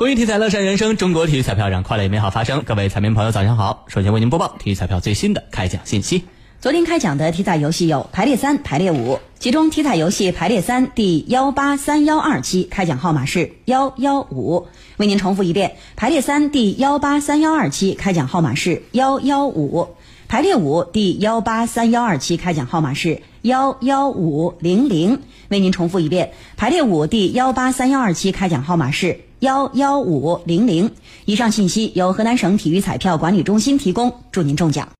公益体彩乐善人生，中国体育彩票让快乐与美好发生。各位彩民朋友，早上好！首先为您播报体育彩票最新的开奖信息。昨天开奖的体彩游戏有排列三、排列五，其中体彩游戏排列三第幺八三幺二期开奖号码是幺幺五。为您重复一遍，排列三第幺八三幺二期开奖号码是幺幺五。排列五第幺八三幺二期开奖号码是幺幺五零零。为您重复一遍，排列五第幺八三幺二期开奖号码是幺幺五零零。以上信息由河南省体育彩票管理中心提供，祝您中奖。